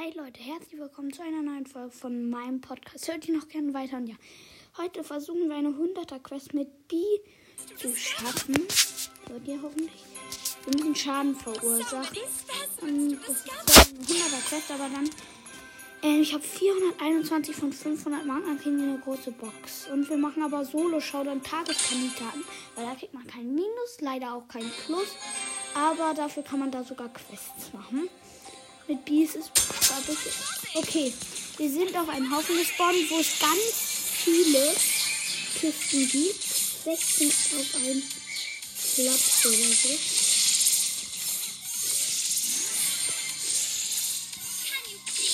Hi Leute, herzlich willkommen zu einer neuen Folge von meinem Podcast. Hört ihr noch gerne weiter? Und ja, heute versuchen wir eine 100er Quest mit B zu schaffen. Hört ihr hoffentlich? Wir müssen Schaden verursachen. Und das ist eine 100er Quest, aber dann. Äh, ich habe 421 von 500 Marken, dann kriegen wir eine große Box. Und wir machen aber Solo-Schau dann Tageskandidaten, weil da kriegt man kein Minus, leider auch kein Plus. Aber dafür kann man da sogar Quests machen. Mit Bees ist Okay, wir sind auf einem Haufen gespawnt, wo es ganz viele Kisten gibt. 16 auf einem Platz oder so.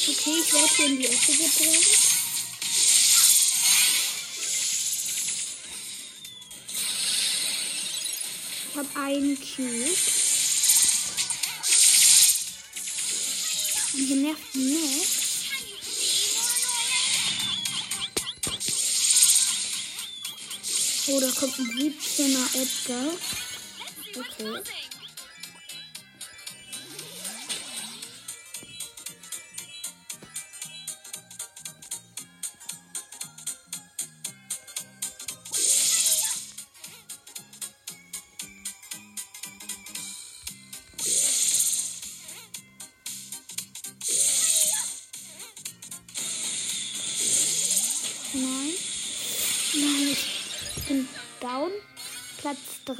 Okay, ich werde hier in die Ecke gedrängt. Ich habe einen Cube. Hier nervt Max. Oh, da kommt ein 17er Edgar. Okay.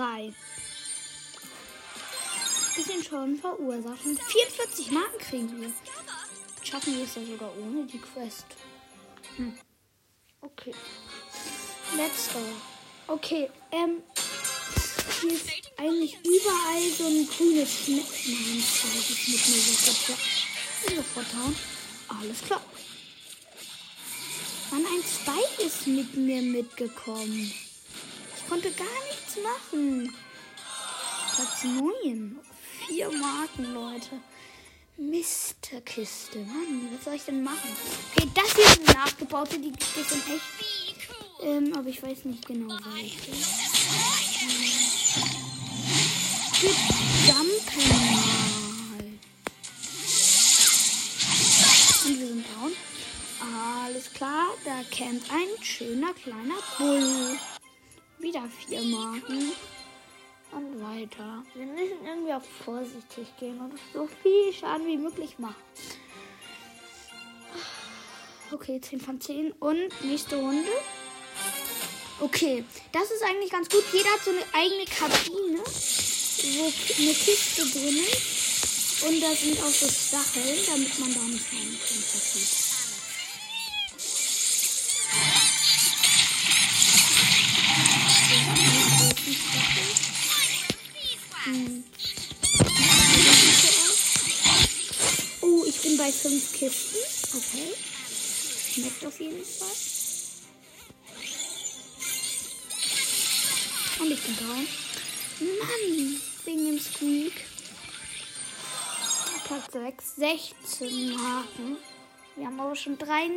3. Bisschen schon verursacht. Und 44 Marken kriegen wir. Schaffen wir es ja sogar ohne die Quest. Hm. Okay. Let's go. Okay, ähm. Hier ist eigentlich überall so ein grünes Schnitt. Nein, das ist mit mir sofort. Sofort hauen. Alles klar. Mann, ein Spike ist mit mir mitgekommen. Konnte gar nichts machen. Platz 9. Vier Marken, Leute. Misterkiste. Mann, was soll ich denn machen? Okay, das hier ist eine nachgebaute. Die es in echt. Ähm, aber ich weiß nicht genau, welche. Jumpen. Und wir sind down. Alles klar, da campt ein schöner kleiner Bull. Wieder vier Marken. Und weiter. Wir müssen irgendwie auch vorsichtig gehen und so viel Schaden wie möglich machen. Okay, 10 von 10. Und nächste Runde. Okay, das ist eigentlich ganz gut. Jeder hat so eine eigene Kabine, wo eine Kiste drin ist. Und da sind auch so Stacheln, damit man da nicht reinkommt. Oh, ich bin bei fünf Kisten. Okay. Schmeckt auf jeden Fall. Und ich bin down. Mann, wegen dem Squeak. Platz 6, 16 Marken. Wir haben aber schon drei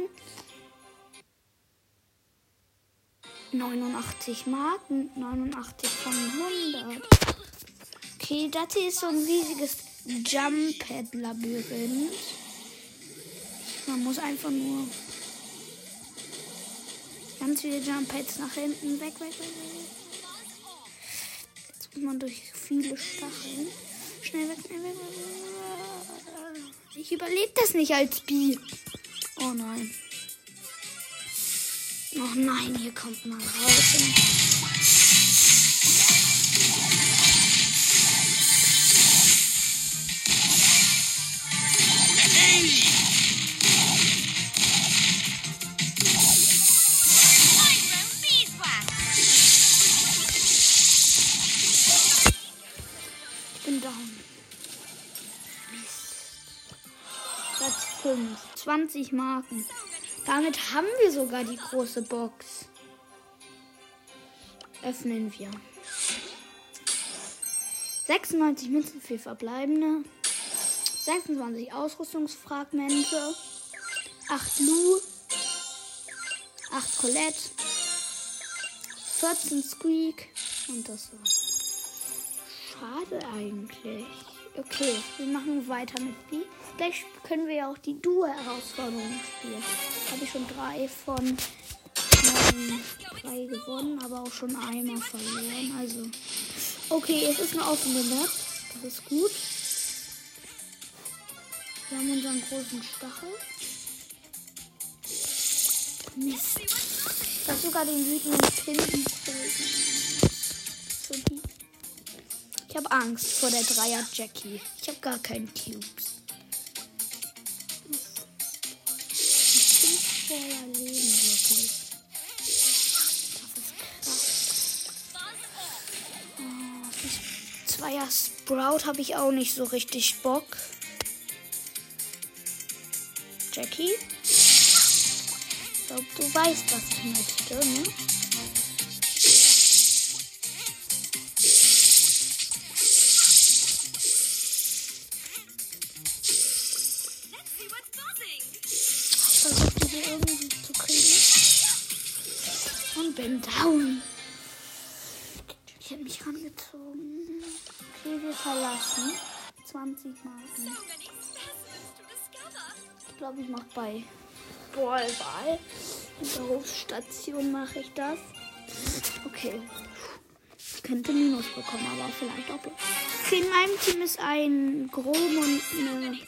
89 Marken, 89 von 100. Okay, das hier ist so ein riesiges Jump-Pad-Labyrinth. Man muss einfach nur ganz viele Jump-Pads nach hinten. Weg, weg, weg, weg. Jetzt muss man durch viele Stacheln. Schnell weg, schnell weg. Ich überlebe das nicht als Bi. Oh nein. Oh nein, hier kommt man raus. 20 Marken. Damit haben wir sogar die große Box. Öffnen wir. 96 Münzen für verbleibende. 26 Ausrüstungsfragmente. 8 Lu. 8 Colette. 14 Squeak. Und das war's. Schade eigentlich. Okay, wir machen weiter mit B. Gleich können wir ja auch die Duo-Herausforderung spielen. Habe ich schon drei von ähm, drei gewonnen, aber auch schon einmal verloren. Also, okay, es ist eine offene Map. Das ist gut. Wir haben unseren großen Stachel. Mist. Ich habe sogar den wütenden Pin für die. Ich habe Angst vor der Dreier Jackie. Ich habe gar keinen Cubes. Voller Leben, wirklich. Das ist krass. Zweier Sprout habe ich auch nicht so richtig Bock. Jackie? Ich glaube, du weißt, was ich möchte, ne? Glaube, ich mache bei Ballball. In der Hofstation mache ich das. Okay. Ich könnte Minus bekommen, aber vielleicht auch. Okay, in meinem Team ist ein Grom und eine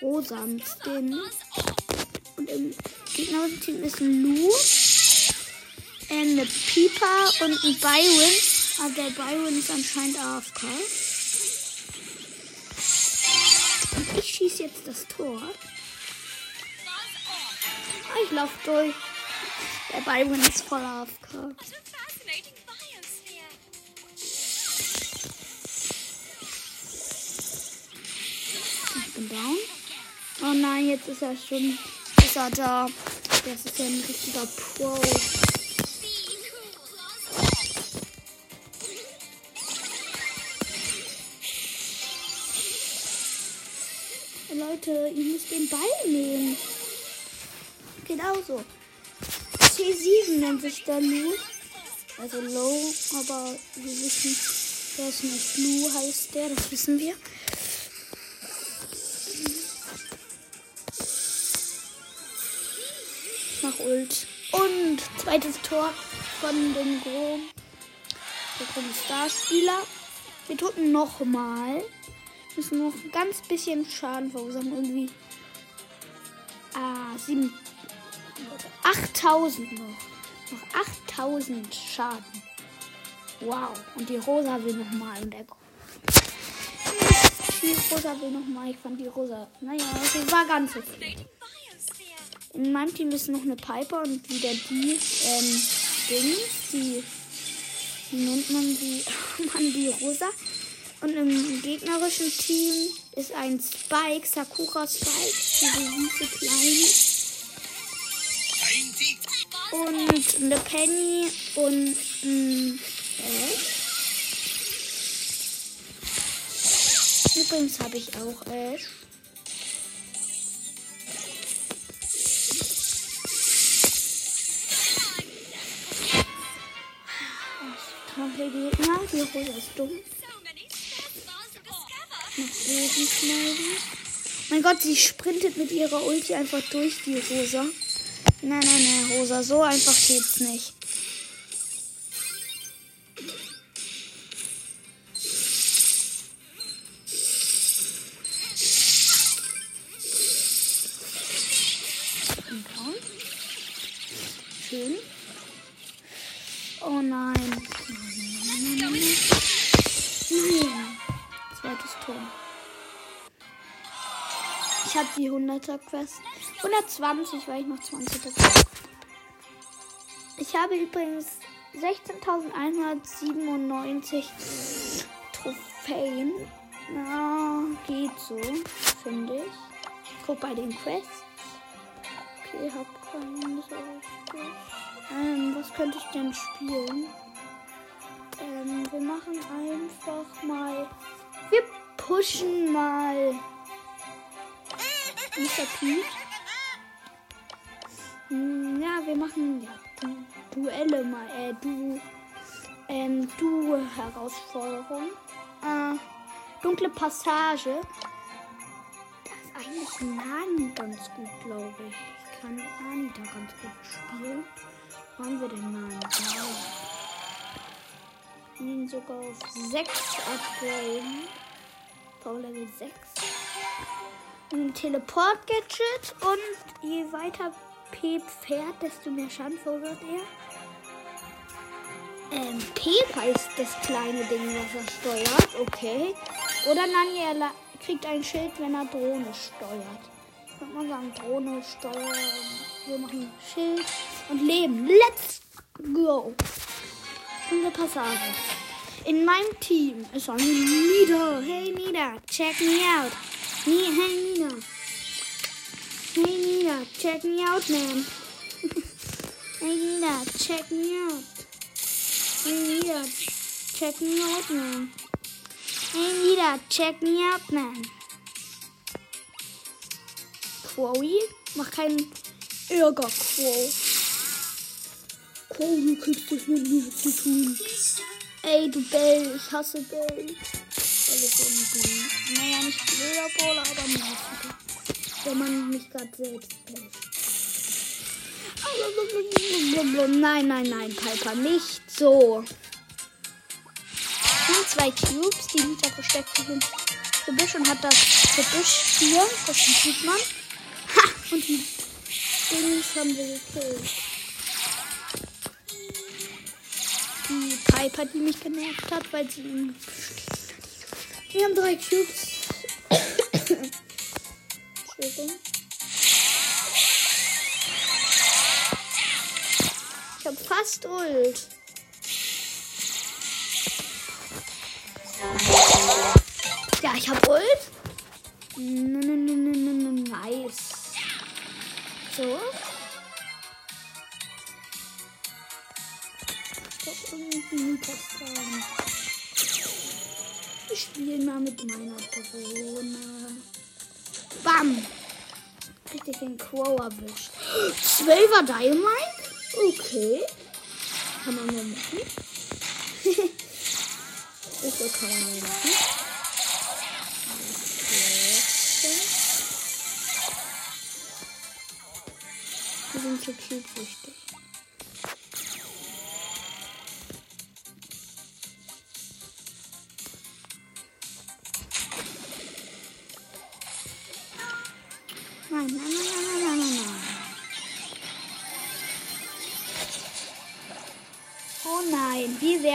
Rosa mit Skin. Und im gegnerischen Team ist ein Lu, eine Piper und ein Byron. Aber der Byron ist anscheinend AFK. Und ich schieße jetzt das Tor. Ich laufe durch. Der Byron ist voll AFK. Ich bin down. Oh nein, jetzt ist er schon. Ist er da. Das ist ja ein richtiger Pro. Leute, ihr müsst den Ball nehmen. Genau so. C7 nennt sich der Lu. Also Low, aber wir wissen, der ist nicht Lu, heißt der, das wissen wir. Mach Ult. Und zweites Tor von dem Grom. Der Grom Starspieler. Wir drücken nochmal. Müssen noch ein ganz bisschen Schaden verursachen. Irgendwie. Ah, 7. 8000 noch. Noch 8000 Schaden. Wow. Und die Rosa will nochmal. Und der. Die Rosa will nochmal. Ich fand die Rosa. Naja, sie war ganz okay. In meinem Team ist noch eine Piper und wieder die, ähm, Dings, die, wie nennt man die, man die Rosa. Und im gegnerischen Team ist ein Spike, Sakura Spike, diese süße kleine. Und eine Penny und ein Ash. Übrigens habe ich auch Ash. Gegner. Die Rosa ist dumm. Noch Boden schneiden. Mein Gott, sie sprintet mit ihrer Ulti einfach durch die Rosa. Nein, nein, nein, Rosa, so einfach geht's nicht. Oh nein. Nein. Zweites Tor. Ich habe die 100er Quest. 120, weil ich noch 20 dazu. Ich habe übrigens 16.197 Trophäen. Na, geht so, finde ich. Ich guck bei den Quests. Okay, hab keinen so richtig. Ähm, was könnte ich denn spielen? Ähm, wir machen einfach mal. Wir pushen mal. Mr. Pete. Ja, wir machen ja, du, Duelle mal. Äh, du. Ähm, du Herausforderung. Äh, Dunkle Passage. Da ist eigentlich Nani ganz gut, glaube ich. Ich kann Nani da ganz gut spielen. Wo haben wir den Nani? Ja. ihn sogar auf 6 upgraden. Power Level 6. Ein Teleport-Gadget und je weiter Pep fährt, desto mehr Schaden verursacht er. Ähm, Pep heißt das kleine Ding, was er steuert. Okay. Oder Nani, er kriegt ein Schild, wenn er Drohne steuert. Kann man sagen, Drohne steuern. Wir machen Schild und Leben. Let's go. Unsere Passage. In meinem Team ist ein Nida. Hey Nida, check me out. Nee, hey Nina. Hey Nina, check me out, man. hey Nina, check me out. Hey Nina, check me out, man. Hey Nina, check me out, man. Chloe, mach keinen Ärger. Quo, du kriegst das mit mir zu tun. Ey, du Bell, ich hasse Bell. Telefon Naja, nicht Lederball, aber Mörder. Wenn man mich gerade selbst lässt. Nein, nein, nein, Piper, nicht so. Und zwei Cubes, die Mieter versteckt sich im Gebüsch und hat das Gebüsch hier. Das sieht man. Ha! Und die Dings haben wir gekillt. Die Piper, die mich genervt hat, weil sie wir haben drei Cubes. Entschuldigung. Ich hab fast Ult. Ja, ich hab Ult. Nice. So. Ich spiele mal mit meiner Drohne. Bam! Richtig den Crow erwischt. 12er Dynamite? Okay. Kann man mal machen. so kann man mal machen. Wir sind so cute wichtig.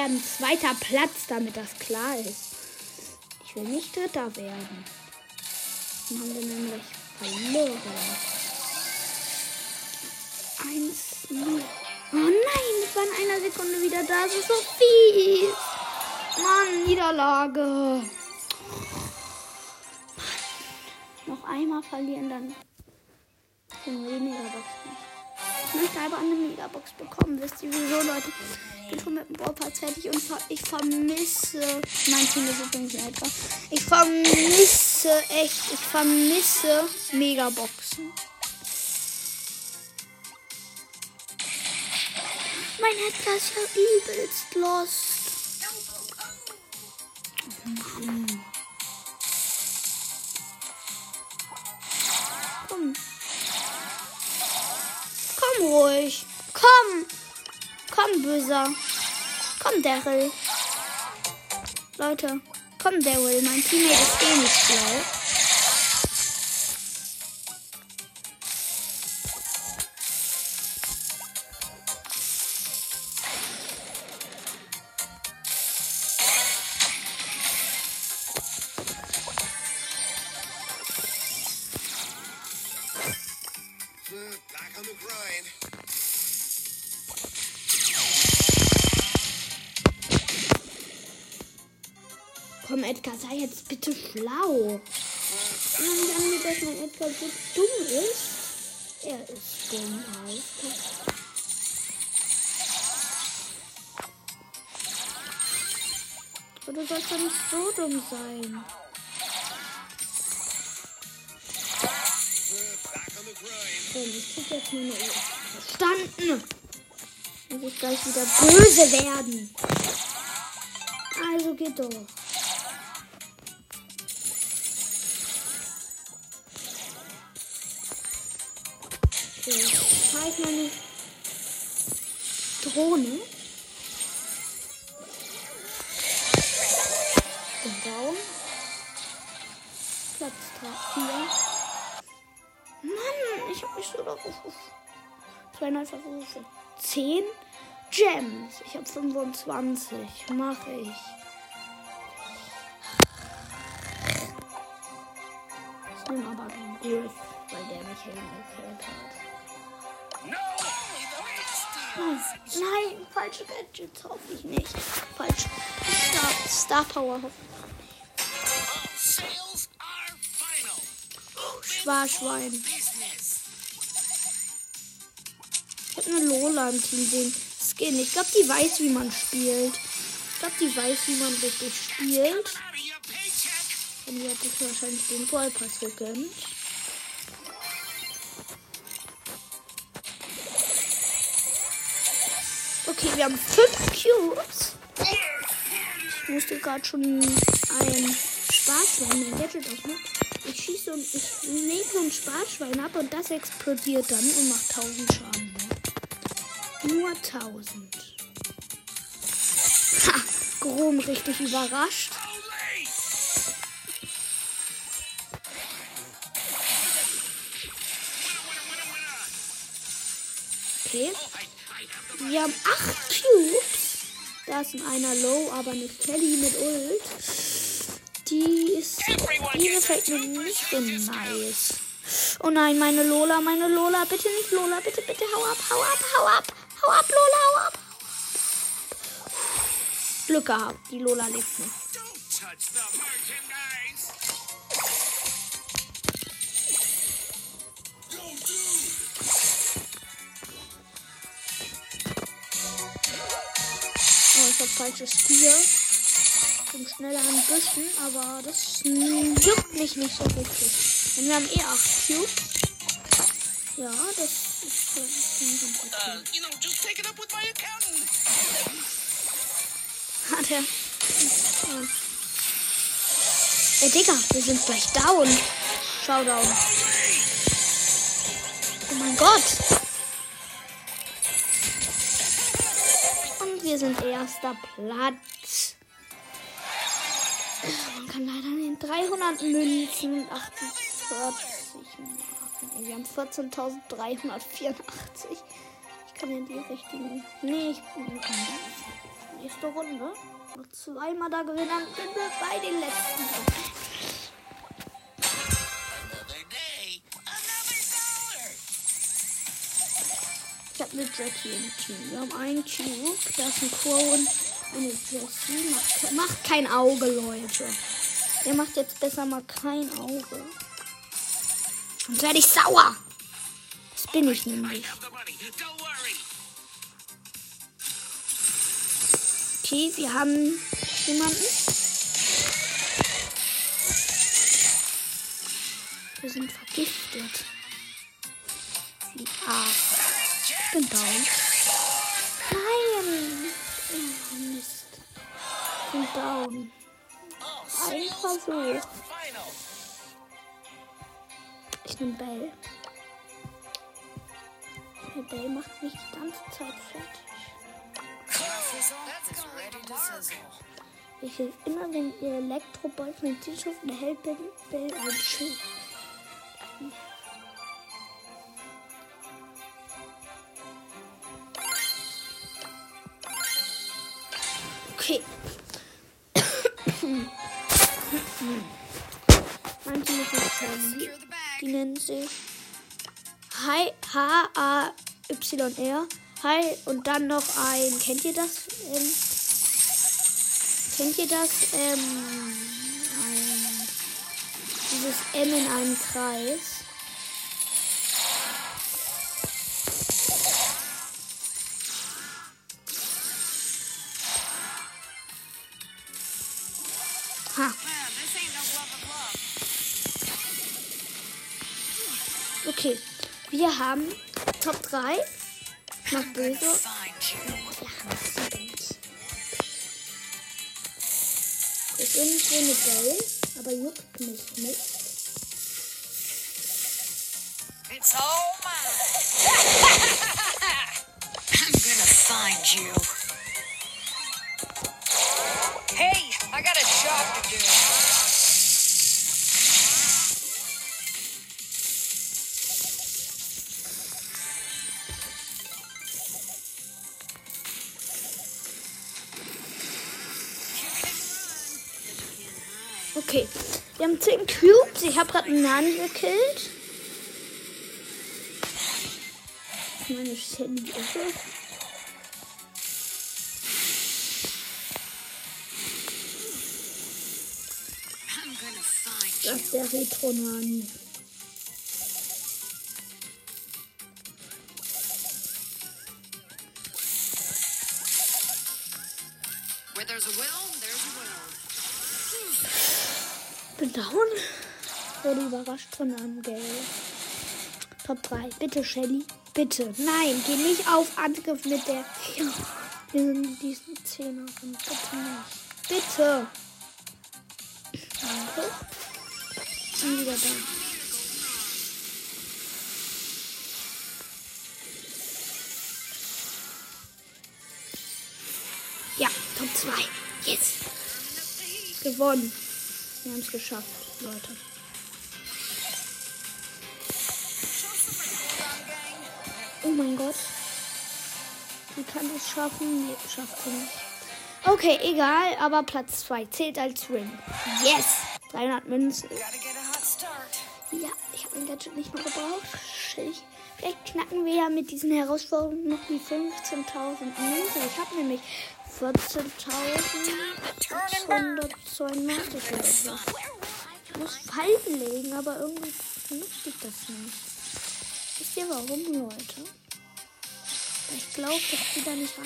Werden zweiter Platz, damit das klar ist. Ich will nicht dritter werden. Dann haben wir nämlich verloren. Eins, null. Oh nein, ich war in einer Sekunde wieder da. Das ist so fies. Mann, Niederlage. Noch einmal verlieren, dann sind wir die Megabox nicht. Ich möchte aber eine Megabox bekommen. Wisst ihr wieso, Leute? Ich bin schon mit dem Baupass fertig und ich vermisse. Mein Team ist übrigens in. Ich vermisse echt. Ich vermisse Megaboxen. Mein Edgar ist ja übelst. Komm. Komm Komm, Böser. Komm, Daryl. Leute, komm, Daryl. Mein Teammate ist eh nicht schlau. Edgar so dumm ist. Er ist dumm, alles Aber du sollst doch nicht so dumm sein. Ich krieg jetzt meine Uhr. Verstanden! Muss ich gleich wieder böse werden. Also geht doch. Fahre ich meine Drohne. Bin down. Platz 4. Mann, ich hab mich so darauf. Zwei neue Versuche. 10 Gems. Ich habe 25. Mache ich. Ich nehme aber den Griff, weil der mich hingekillt hat. Nein, nein, falsche Gadgets hoffe ich nicht. Falsch. Star, Star Power hoffe ich. Schwarschwein. Ich habe eine Lola im Team sehen. Skin. Ich glaube, die weiß, wie man spielt. Ich glaube, die weiß, wie man richtig spielt. Und die hat sich wahrscheinlich den Vollpass gegönnt. Okay, wir haben fünf Cubes. Ich musste gerade schon ein Sparschwein, ein Gadget aufmachen. Ich schieße und ich lege so ein Sparschwein ab und das explodiert dann und macht 1000 Schaden. Nur 1000. Ha, Grom richtig überrascht. Okay. Wir haben 8 Cubes. Da ist ein einer low, aber eine Kelly mit Ult. Die ist. Die gefällt mir nicht so nice. Oh nein, meine Lola, meine Lola. Bitte nicht Lola. Bitte, bitte, hau ab, hau ab, hau ab. Hau ab, Lola, hau ab. Glück gehabt. Die Lola lebt nicht. Hab falsches Tier. Bin schneller an Büschen, aber das juckt mich nicht so richtig. Und wir haben eh 8 Cubes. Ja, das ist, das ist nicht so gut. Uh, you know, just take it up with my accountant. Hat er. Ja. Ey, Digga, wir sind gleich down. Showdown. Oh mein Gott. Wir sind erster Platz. Man kann leider nicht 300 Münzen und 48 Marken. Wir haben 14.384. Ich kann in die richtigen. Nee, ich bin nächste Runde. Noch zweimal da gewinnen, dann sind wir bei den letzten. Eine Jackie im Team. Wir haben einen Cube, da ist ein Crow eine Jessie. Macht, macht kein Auge, Leute. Der macht jetzt besser mal kein Auge. Sonst werde ich sauer. Das bin ich nämlich. Okay, wir haben jemanden. Wir sind vergiftet. Wie arg. Bin down. Nein! Oh, Mist. Ich bin down. Ein Versuch. Ich nehme Bell. Der Bell macht mich die ganze Zeit fertig. Ich hilf immer, wenn ihr Elektroball von den Tisch auf der hält Bell, Bell ein Schild. Okay. Manche müssen Charlie. Die nennen sich Hi H-A-Y-R. Hi und dann noch ein. Kennt ihr das? Ähm, kennt ihr das? Ähm, ein, dieses M in einem Kreis. Haben Top 3. Noch böse. Ich bin nicht so eine Bell, aber juckt mich nicht. It's all mine. wir haben 10 Cubes. Ich habe gerade einen Nani gekillt. Meine Sandy ist find Das ist der Retro-Nani. Überrascht von Geld. Top 3. Bitte, Shelly. Bitte. Nein, geh nicht auf Angriff mit der. Wir sind diesen Zehner. Bitte nicht. Bitte. Danke. Bin wieder da. Ja, Top 2. Yes. Gewonnen. Wir haben es geschafft, Leute. Mein Gott. Sie kann es schaffen. Nee, schafft sie nicht. Okay, egal, aber Platz 2 zählt als Win. Yes! 300 Münzen. Ja, ich habe mein Gadget nicht mehr gebraucht. Vielleicht knacken wir ja mit diesen Herausforderungen noch die 15.000 Münzen. Ich habe nämlich 14.192 oder so. Ich muss Falten legen, aber irgendwie benutze ich das nicht. Wisst ihr warum, Leute? Ich glaube, dass die da nicht rein.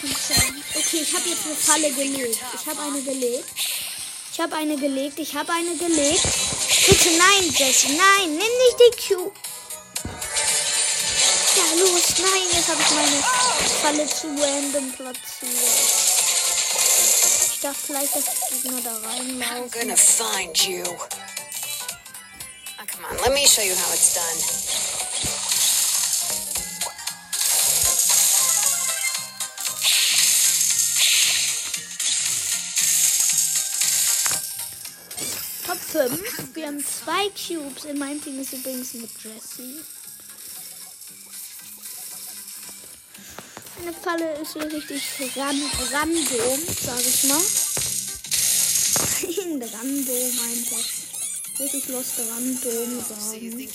Kann sein. Okay, ich habe jetzt eine Falle gelegt. Ich habe eine gelegt. Ich habe eine gelegt. Ich habe eine gelegt. Bitte nein, Jesse. Nein, nimm nicht die Q. Ja, los. Nein, jetzt habe ich meine Falle zu random platziert. Ich dachte vielleicht, dass die Gegner da I'm reinlaufen. gonna find you. Oh, come on, let me show you how it's done. 5. Wir haben zwei Cubes. In meinem Team ist übrigens mit Jesse. Eine Falle ist hier richtig ran random, sag ich mal. random einfach. Richtig lost random So sagen.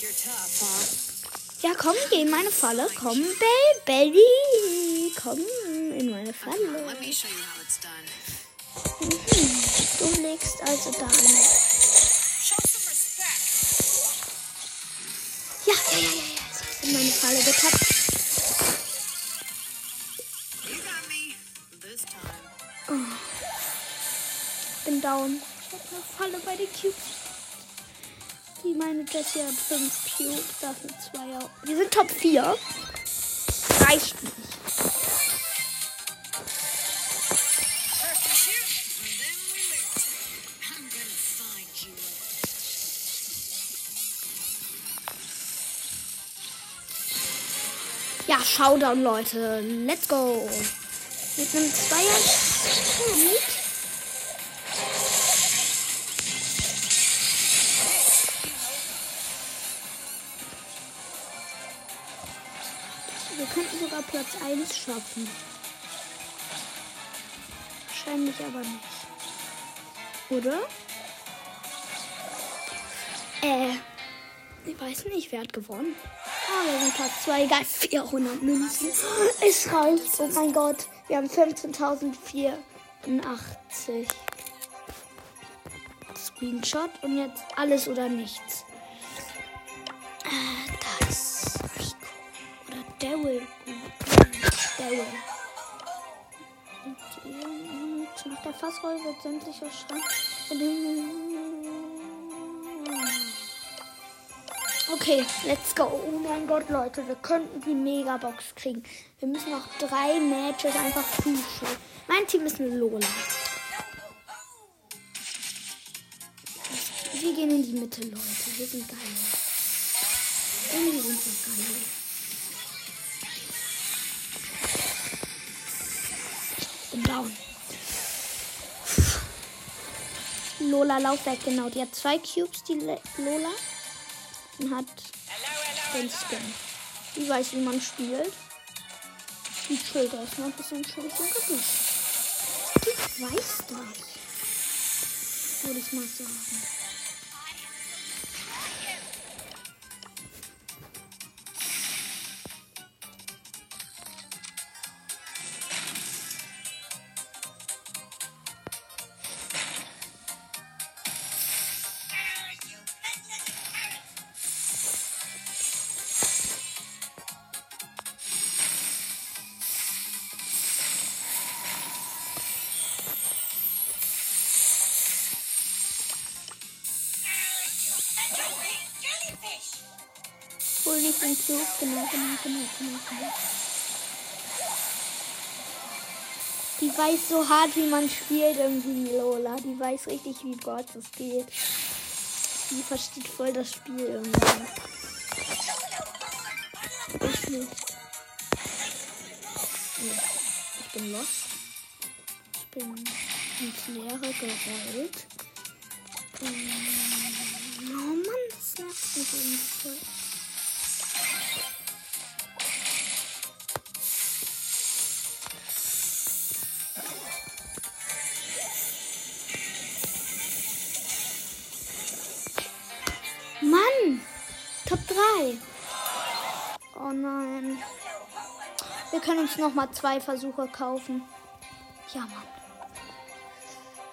Ja, komm, geh in meine Falle. Komm, Belly. Komm in meine Falle. done. Du legst also da eine. Falle bei den Cubes. Die meine Jessie hat 5 Cubes, dafür 2 auch. Wir sind Top 4. Reicht nicht. Ja, Showdown, Leute. Let's go. Mit einem Zweier. Platz 1 schaffen. Wahrscheinlich aber nicht. Oder? Äh, ich weiß nicht, wer hat gewonnen. Ah, wir sind Platz 2, egal, 400 Münzen. Es reicht, oh mein Gott. Wir haben 15.084. Screenshot und jetzt alles oder nichts. Äh, das. Rico. Oder Daryl. Daryl. Und nach der Fassrolle wird sämtlicher Schrank. Okay, let's go. Oh mein Gott, Leute, wir könnten die Megabox kriegen. Wir müssen noch drei Matches einfach pushen. Mein Team ist eine Lola. Wir gehen in die Mitte, Leute. Wir sind geil. Irgendwie sind sie geil. Bin down. Lola lauf weg, genau. Die hat zwei Cubes, die Lola. Und hat den Skin. Die weiß, wie man spielt. Die chillt erstmal ein bisschen chillig im Gesicht. Die weiß das. Würde ich mal sagen. Genau, genau, genau, genau, genau. Die weiß so hart, wie man spielt irgendwie, Lola. Die weiß richtig, wie Gott es geht. Die versteht voll das Spiel irgendwie. Ich nicht. Ich bin lost. Ich bin ins Leere gerollt. Ähm, Oh Mann, das nervt mich irgendwie voll. Können uns noch mal zwei Versuche kaufen. Ja, Mann.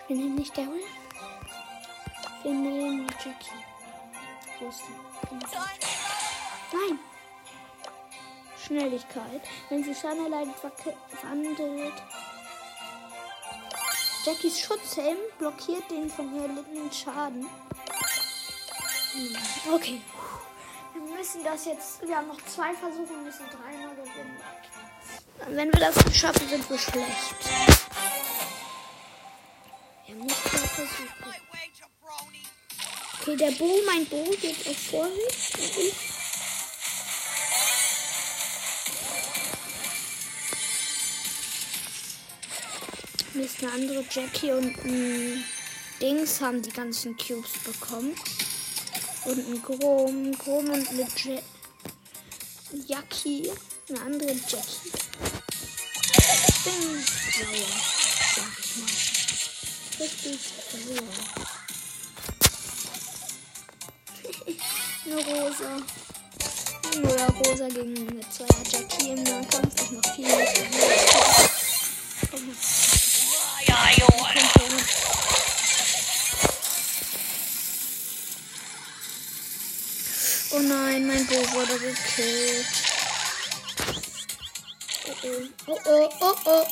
Wir nehmen nicht Daryl. Wir nehmen Jackie. Wo ist die? Nein. Schnelligkeit. Wenn sie Schaden erleidet, verwandelt. Jackies Schutzhelm blockiert den von ihr erlittenen Schaden. Hm, Okay. Wir müssen das jetzt. Wir haben noch zwei Versuche und müssen dreimal gewinnen. Wenn wir das nicht schaffen, sind wir schlecht. Wir haben nicht zwei Versuche. Right way, jabroni. Okay, der Bo, mein Bo geht auf Vorsicht. Und ich. Mist, eine andere Jackie und ein Dings haben die ganzen Cubes bekommen. Und ein Grom, Grom und eine ja Jackie. Eine andere Jackie. Bin sauer, sag ich mal. Richtig sauer. Eine Rosa. Oder Rosa gegen eine Zweier Jackie im Nahkampf. Ich mach viel her. Komm her. Oh nein, mein Bo wurde gekillt. Oh oh, oh oh.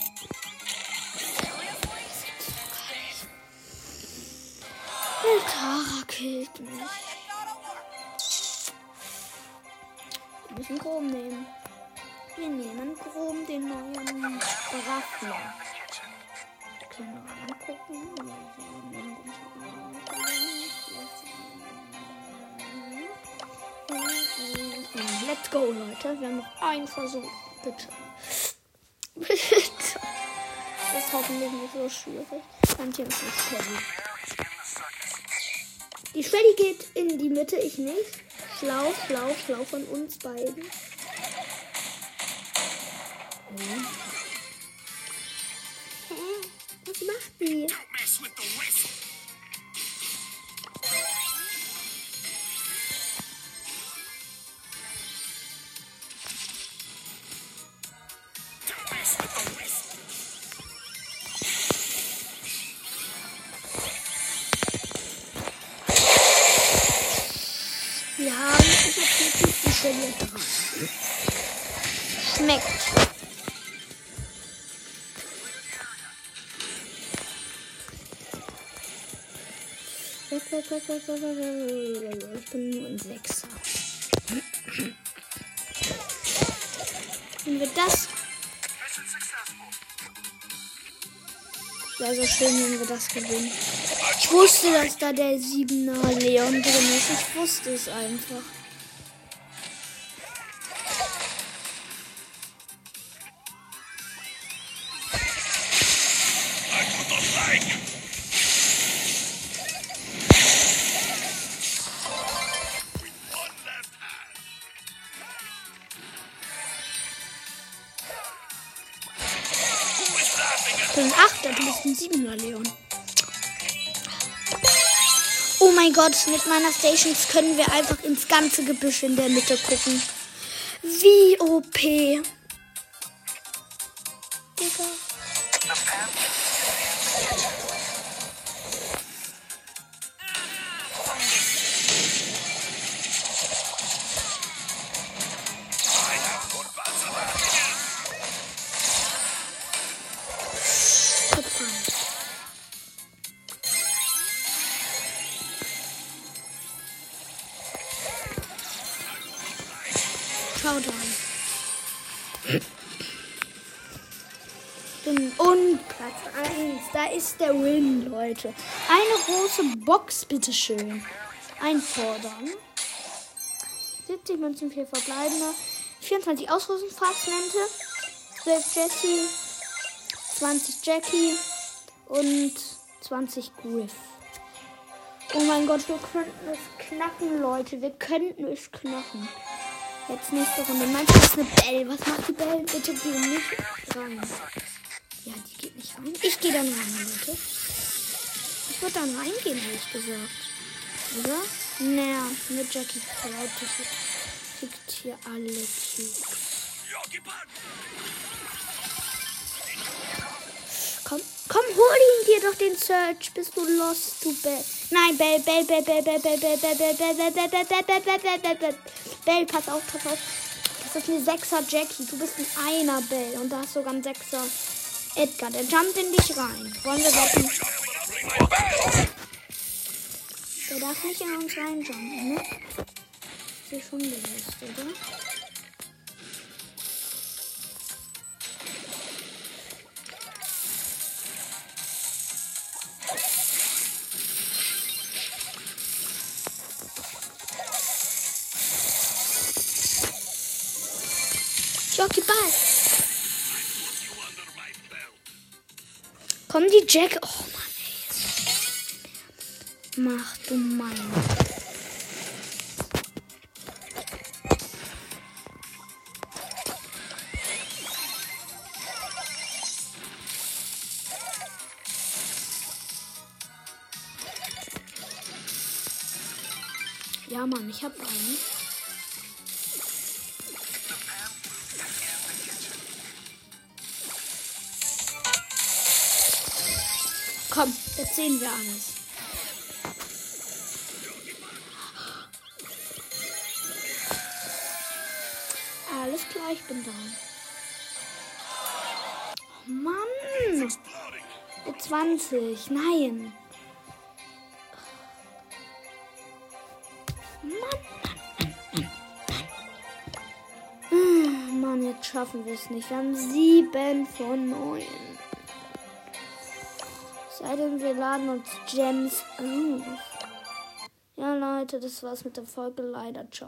Oh, Tara killt mich. Wir müssen Chrom nehmen. Wir nehmen Chrom, den neuen wir mal angucken. Let's go, Leute. Wir haben noch einen Versuch. Bitte. Das ist hoffentlich nicht so schwierig. Und hier ist die Shelly. Die Shelly geht in die Mitte, ich nicht. Schlau, schlau, schlau von uns beiden. Hm. Hä? Was macht die? Weg. Ich bin nur ein Sechser. Wenn wir das. Wäre so schön, wenn wir das gewinnen. Ich wusste, dass da der 7er Leon drin ist. Ich wusste es einfach. Gott, mit meiner Stations können wir einfach ins ganze Gebüsch in der Mitte gucken. Wie OP. Digga. Leute. Eine große Box, bitteschön. Einfordern. 70 Münzen, 4 verbleibende. 24 Ausrüstungsfragmente. 12 Jessie. 20 Jackie. Und 20 Griff. Oh mein Gott, wir könnten es knacken, Leute. Wir könnten es knacken. Jetzt nächste Runde. Meinst du, ist eine Belle? Was macht die Belle? Bitte geh nicht rein. Ja, die geht nicht rein. Ich gehe dann rein, Leute. Ich würde dann reingehen, ehrlich gesagt. Oder? Naja, mit Jackie Cloud. Kriegt hier alle Cubes. Komm, komm, hol ihn dir doch den Search. Bist du lost, du Bell. Nein, Bell, Bell, Bell, Bell, Bell, Bell, Bell, Bell, Bell, Bell, Bell, Bell, Bell, Bell, Bell, Bell, Bell, Bell, Bell. Bell, pass auf, pass auf. Das ist eine Sechser Jackie. Du bist ein Einer Bell und da hast sogar ein Sechser Edgar. Der jumpt in dich rein. Wollen wir wetten? Der darf nicht in uns reinjumpen, ne? Ist dir schon bewusst, oder? Jockey Ball. Komm die Jack. Oh. Mach du mein. Ja, Mann, ich hab einen. Komm, jetzt sehen wir alles. Ich bin da. Oh Mann! Mit 20, nein. Mann. Mann, jetzt schaffen wir es nicht. Wir haben sieben von neun. Sei denn, wir laden uns Gems auf. Ja, Leute, das war's mit der Folge leider. Ciao.